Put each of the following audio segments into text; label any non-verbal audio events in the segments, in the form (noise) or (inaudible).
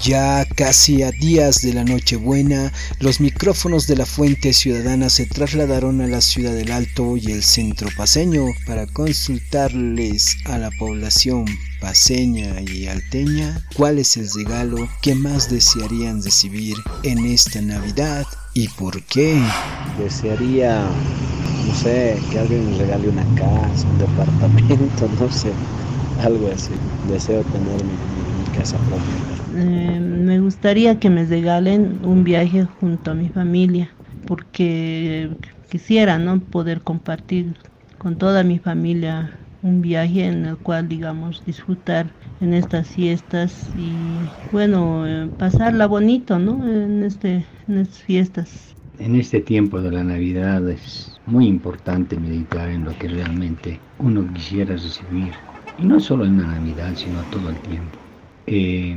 Ya casi a días de la Nochebuena, los micrófonos de la Fuente Ciudadana se trasladaron a la ciudad del Alto y el centro paseño para consultarles a la población paseña y alteña cuál es el regalo que más desearían recibir en esta Navidad y por qué. Desearía, no sé, que alguien me regale una casa, un departamento, (laughs) no sé, algo así. Deseo tener mi, casa propia. Eh, me gustaría que me regalen un viaje junto a mi familia, porque quisiera ¿no? poder compartir con toda mi familia un viaje en el cual, digamos, disfrutar en estas fiestas y, bueno, eh, pasarla bonito, ¿no? En, este, en estas fiestas. En este tiempo de la Navidad es muy importante meditar en lo que realmente uno quisiera recibir. Y no solo en la Navidad, sino todo el tiempo. Eh,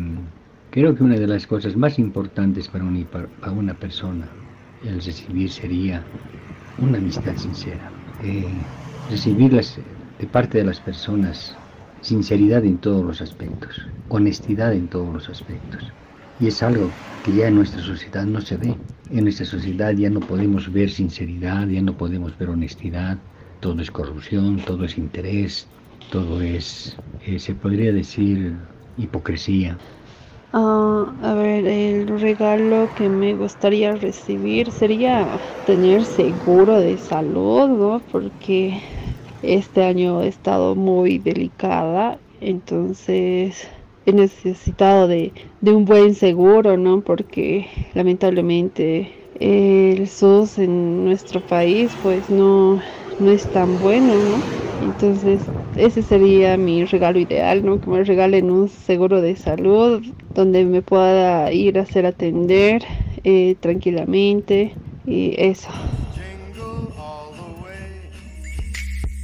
Creo que una de las cosas más importantes para una, persona el recibir sería una amistad sincera. Eh, recibirlas de parte de las personas sinceridad en todos los aspectos, honestidad en todos los aspectos. Y es algo que ya en nuestra sociedad no se ve. En nuestra sociedad ya no podemos ver sinceridad, ya no podemos ver honestidad. Todo es corrupción, todo es interés, todo es, eh, se podría decir, hipocresía. Ah, a ver, el regalo que me gustaría recibir sería tener seguro de salud, ¿no? Porque este año he estado muy delicada, entonces he necesitado de, de un buen seguro, ¿no? Porque lamentablemente el SUS en nuestro país pues no, no es tan bueno, ¿no? Entonces, ese sería mi regalo ideal, ¿no? Que me regalen un seguro de salud donde me pueda ir a hacer atender eh, tranquilamente y eso.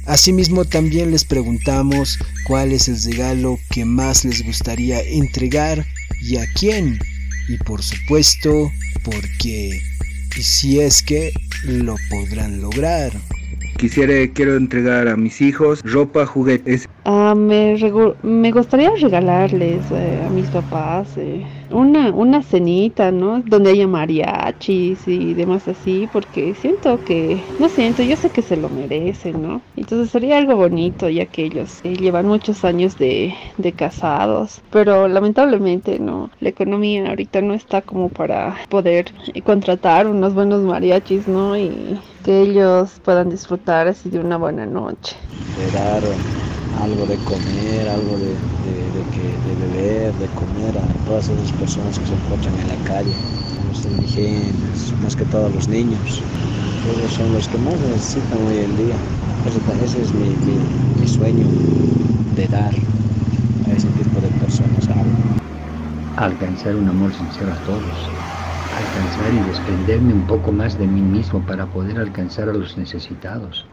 Asimismo, también les preguntamos cuál es el regalo que más les gustaría entregar y a quién. Y por supuesto, por qué. Y si es que lo podrán lograr. Quisiera, quiero entregar a mis hijos ropa, juguetes. Ah, me, me gustaría regalarles eh, a mis papás eh, una, una cenita, ¿no? Donde haya mariachis y demás así, porque siento que, no siento, yo sé que se lo merecen, ¿no? Entonces sería algo bonito, ya que ellos eh, llevan muchos años de, de casados, pero lamentablemente, ¿no? La economía ahorita no está como para poder contratar unos buenos mariachis, ¿no? Y que ellos puedan disfrutar así de una buena noche. Dar algo de comer, algo de, que, de beber, de comer a todas esas personas que se encuentran en la calle, los indigentes, más que todos los niños. Ellos son los que más necesitan hoy en día. Ese, es mi, mi, sueño de dar a ese tipo de personas algo. Alcanzar un amor sincero a todos alcanzar y desprenderme un poco más de mí mismo para poder alcanzar a los necesitados.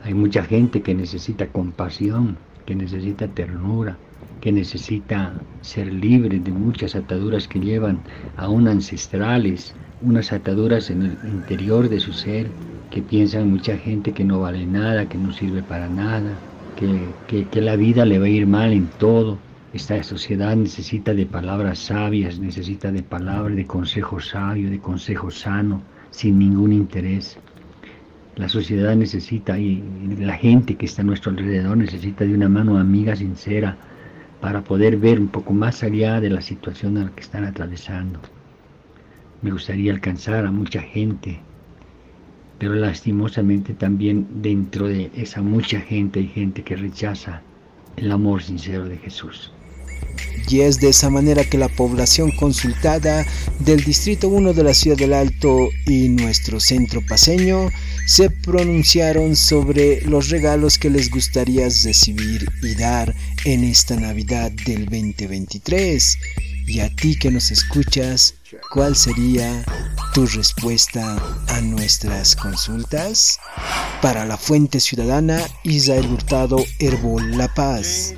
Hay mucha gente que necesita compasión, que necesita ternura, que necesita ser libre de muchas ataduras que llevan aún ancestrales, unas ataduras en el interior de su ser, que piensan mucha gente que no vale nada, que no sirve para nada, que, que la vida le va a ir mal en todo, esta sociedad necesita de palabras sabias, necesita de palabras, de consejo sabio, de consejo sano, sin ningún interés. La sociedad necesita y la gente que está a nuestro alrededor necesita de una mano amiga sincera para poder ver un poco más allá de la situación en la que están atravesando. Me gustaría alcanzar a mucha gente, pero lastimosamente también dentro de esa mucha gente hay gente que rechaza el amor sincero de Jesús. Y es de esa manera que la población consultada del Distrito 1 de la Ciudad del Alto y nuestro centro paseño se pronunciaron sobre los regalos que les gustaría recibir y dar en esta Navidad del 2023. Y a ti que nos escuchas, ¿cuál sería tu respuesta a nuestras consultas? Para la Fuente Ciudadana, Israel Hurtado, Herbol La Paz.